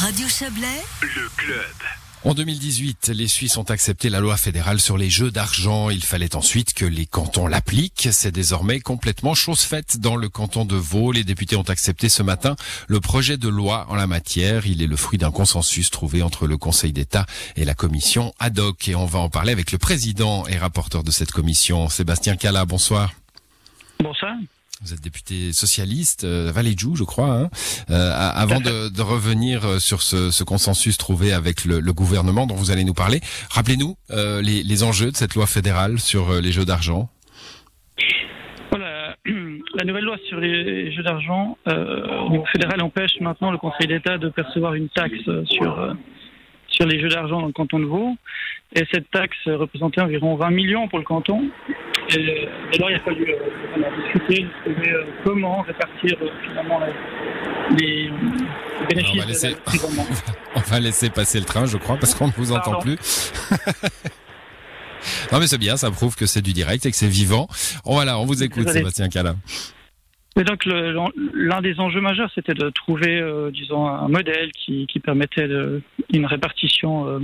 Radio Chablais, le club. En 2018, les Suisses ont accepté la loi fédérale sur les jeux d'argent. Il fallait ensuite que les cantons l'appliquent. C'est désormais complètement chose faite dans le canton de Vaud. Les députés ont accepté ce matin le projet de loi en la matière. Il est le fruit d'un consensus trouvé entre le Conseil d'État et la commission ad hoc. Et on va en parler avec le président et rapporteur de cette commission, Sébastien Cala. Bonsoir. Bonsoir. Vous êtes député socialiste, euh, je crois. Hein. Euh, avant de, de, revenir euh, sur ce, ce, consensus trouvé avec le, le, gouvernement dont vous allez nous parler, rappelez-nous euh, les, les, enjeux de cette loi fédérale sur euh, les jeux d'argent. Voilà, la nouvelle loi sur les jeux d'argent au niveau fédéral empêche maintenant le Conseil d'État de percevoir une taxe sur sur les jeux d'argent dans le canton de Vaud. Et cette taxe représentait environ 20 millions pour le canton. Et, alors, il a fallu euh, discuter, trouver euh, comment répartir euh, finalement les, les bénéfices. On va, laisser, on va laisser passer le train, je crois, parce qu'on ne vous entend Pardon. plus. non mais c'est bien, ça prouve que c'est du direct et que c'est vivant. Oh, voilà, on vous écoute. Sébastien Cala. Et donc l'un des enjeux majeurs, c'était de trouver, euh, disons, un modèle qui, qui permettait de, une répartition euh,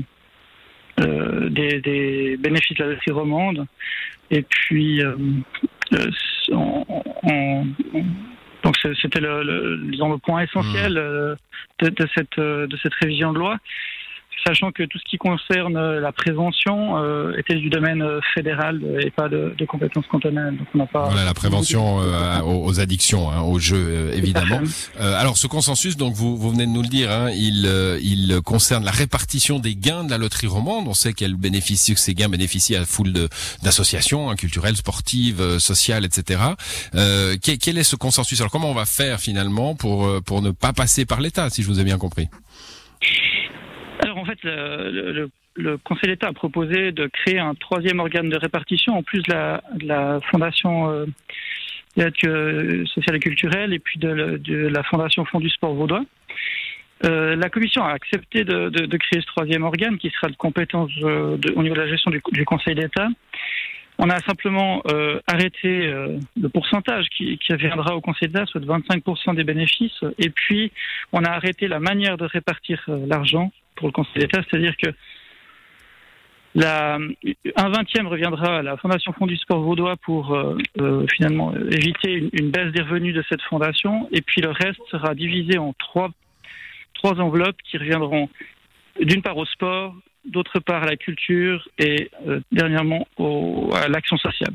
euh, des, des bénéfices de la loterie romande. Et puis, euh, euh, on- on- on- donc c'était le, le, disons, le point essentiel euh, de, de cette, de cette révision de loi. Sachant que tout ce qui concerne euh, la prévention euh, était du domaine euh, fédéral et pas de, de compétences cantonales. Donc on n'a pas Voilà la prévention euh, aux, addictions, hein, aux jeux euh, évidemment. Euh, alors ce consensus, donc vous, vous venez de nous le dire, hein, il, il concerne la répartition des gains de la loterie romande. On sait qu'elle bénéficie, que ces gains bénéficient à foule d'associations hein, culturelles, sportives, euh, sociales, etc. Euh, quel, quel est ce consensus? Alors comment on va faire finalement pour pour ne pas passer par l'État, si je vous ai bien compris? Fait, le, Conseil d'État a proposé de créer un troisième organe de répartition en plus de la, Fondation euh, euh, sociale et culturelle et puis de, la Fondation Fonds du sport vaudois. Euh, la Commission a accepté de, créer ce troisième organe qui sera de compétence au niveau de la gestion du, Conseil d'État. On a simplement arrêté le pourcentage qui, viendra au Conseil d'État, soit de 25% des bénéfices, et puis on a arrêté la manière de répartir l'argent pour le Conseil d'État, c'est-à-dire que un vingtième reviendra à la Fondation Fonds du Sport Vaudois pour euh, euh, finalement éviter une, baisse des revenus de cette fondation, et puis le reste sera divisé en trois, enveloppes qui reviendront d'une part au sport, d'autre part à la culture et euh, dernièrement à l'action sociale.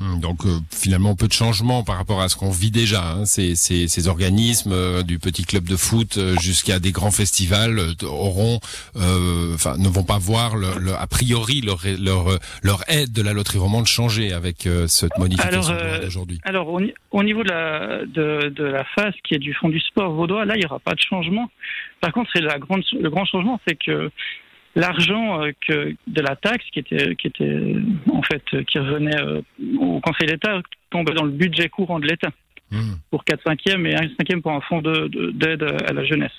Hum, Donc euh, finalement peu de changements par rapport à ce qu'on vit déjà. Hein. Ces, ces, ces organismes euh, du petit club de foot euh, jusqu'à des grands festivals euh, auront, euh, enfin ne vont pas voir le, le- a priori leur, leur leur aide de la loterie romande changer avec euh, cette modification Alors, euh, d'aujourd'hui. Alors, au, ni- au niveau de la, de, de la phase qui est du fond du sport vaudois, là, il n'y aura pas de changement. Par contre, c'est la grande, le grand changement, c'est que l'argent euh, que de la taxe qui était, qui était en fait, euh, qui revenait euh, au Conseil d'État tombait dans le budget courant de l'État Hum. pour 4 cinquièmes et 1 cinquième pour un fonds de- de- d'aide à la jeunesse.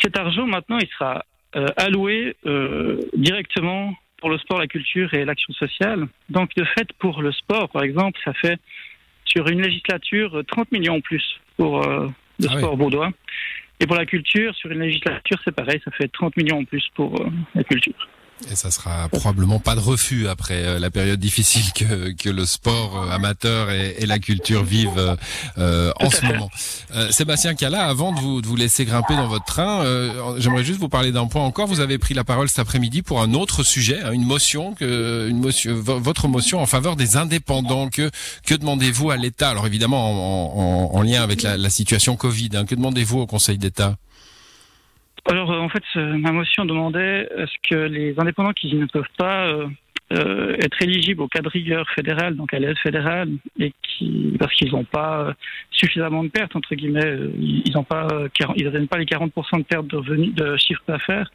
Cet argent, maintenant, il sera euh, alloué euh, directement pour le sport, la culture et l'action sociale. Donc, de fait, pour le sport, par exemple, ça fait sur une législature euh, 30 millions en plus pour euh, le Ah oui. sport vaudois. Et pour la culture, sur une législature, c'est pareil, ça fait 30 millions en plus pour euh, la culture. Et ça sera probablement pas de refus après euh, la période difficile que, que le sport euh, amateur et, et la culture vivent euh, en ce moment. Euh, Sébastien Cala, avant de vous, de vous laisser grimper dans votre train, euh, j'aimerais juste vous parler d'un point encore. Vous avez pris la parole cet après-midi pour un autre sujet, hein, une motion, que, une motion, vo- votre motion en faveur des indépendants. Que, que demandez-vous à l'État? Alors évidemment en, en- en lien avec la, la situation Covid. hein, que demandez-vous au Conseil d'État? Alors, euh, en fait, euh, ma motion demandait à ce que les indépendants qui ne peuvent pas euh, euh, être éligibles au cadre rigueur fédéral, donc à l'aide fédérale, et qui, parce qu'ils n'ont pas euh, suffisamment de pertes, entre guillemets, euh, ils n'ont pas, euh, 40 ils pas les 40% de pertes de revenus, de chiffre d'affaires.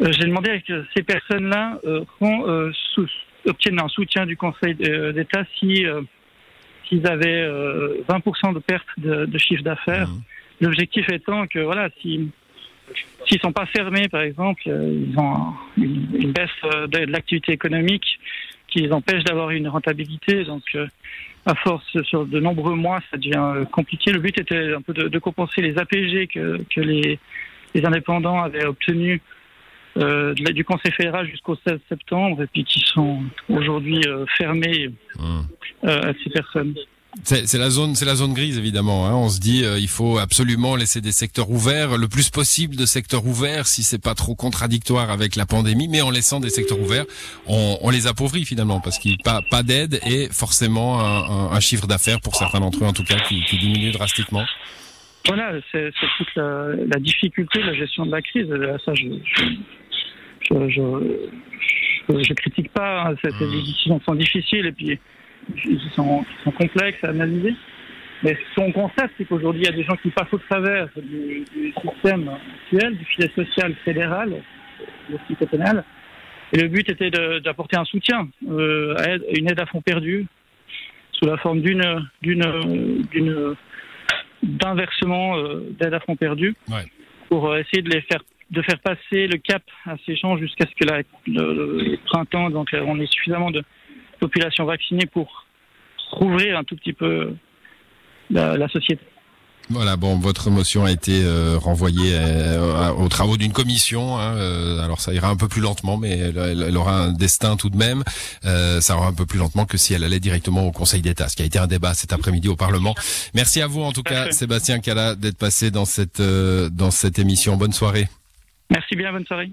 Euh, J'ai demandé que ces personnes-là euh, euh, obtiennent un soutien du Conseil euh, d'État si euh, s'ils avaient euh, 20% de pertes de, de chiffre d'affaires. Mhm. L'objectif étant que voilà, si s'ils sont pas fermés, par exemple, euh, ils ont un- une, une baisse euh, de, de l'activité économique qui les empêche d'avoir une rentabilité. Donc, euh, à force, sur de nombreux mois, ça devient compliqué. Le but était un peu de, de compenser les APG que, que les les indépendants avaient obtenu euh, du Conseil fédéral jusqu'au 16 septembre et puis qui sont aujourd'hui euh, fermés mmh. à ces personnes. C'est la zone, c'est la zone grise évidemment. Hein. On se dit, il faut absolument laisser des secteurs ouverts, le plus possible de secteurs ouverts, si c'est pas trop contradictoire avec la pandémie. Mais en laissant des secteurs ouverts, on, on les appauvrit finalement parce qu'il pas pas d'aide et forcément un, un, chiffre d'affaires pour certains d'entre eux en tout cas qui, qui diminue drastiquement. Voilà, c'est toute la, la, difficulté de la gestion de la crise. Ça, je, je, je, je critique pas. Hein, mmh. Les décisions sont difficiles et puis ils sont, sont complexes à analyser. Mais ce qu'on constate, c'est qu'aujourd'hui, il y a des gens qui passent au travers du, du système actuel, du filet social fédéral, le système pénal. Et le but était d'apporter un soutien, euh, une aide à fond perdu, sous la forme d'une d'une d'une d'inversement euh, d'aide à fond perdu, ouais. pour euh, essayer de les faire de faire passer le cap à ces gens jusqu'à ce que la, le, printemps, donc on ait suffisamment de population vaccinée pour rouvrir un tout petit peu la, la société. Voilà, bon, votre motion a été euh, renvoyée euh, aux travaux d'une commission. Hein, euh, alors ça ira un peu plus lentement, mais elle, aura un destin tout de même. ça ira un peu plus lentement que si elle allait directement au Conseil d'État, ce qui a été un débat cet après-midi au Parlement. Merci à vous en tout cas, Sébastien Cala, d'être passé dans cette dans cette émission. Bonne soirée. Merci bien, bonne soirée.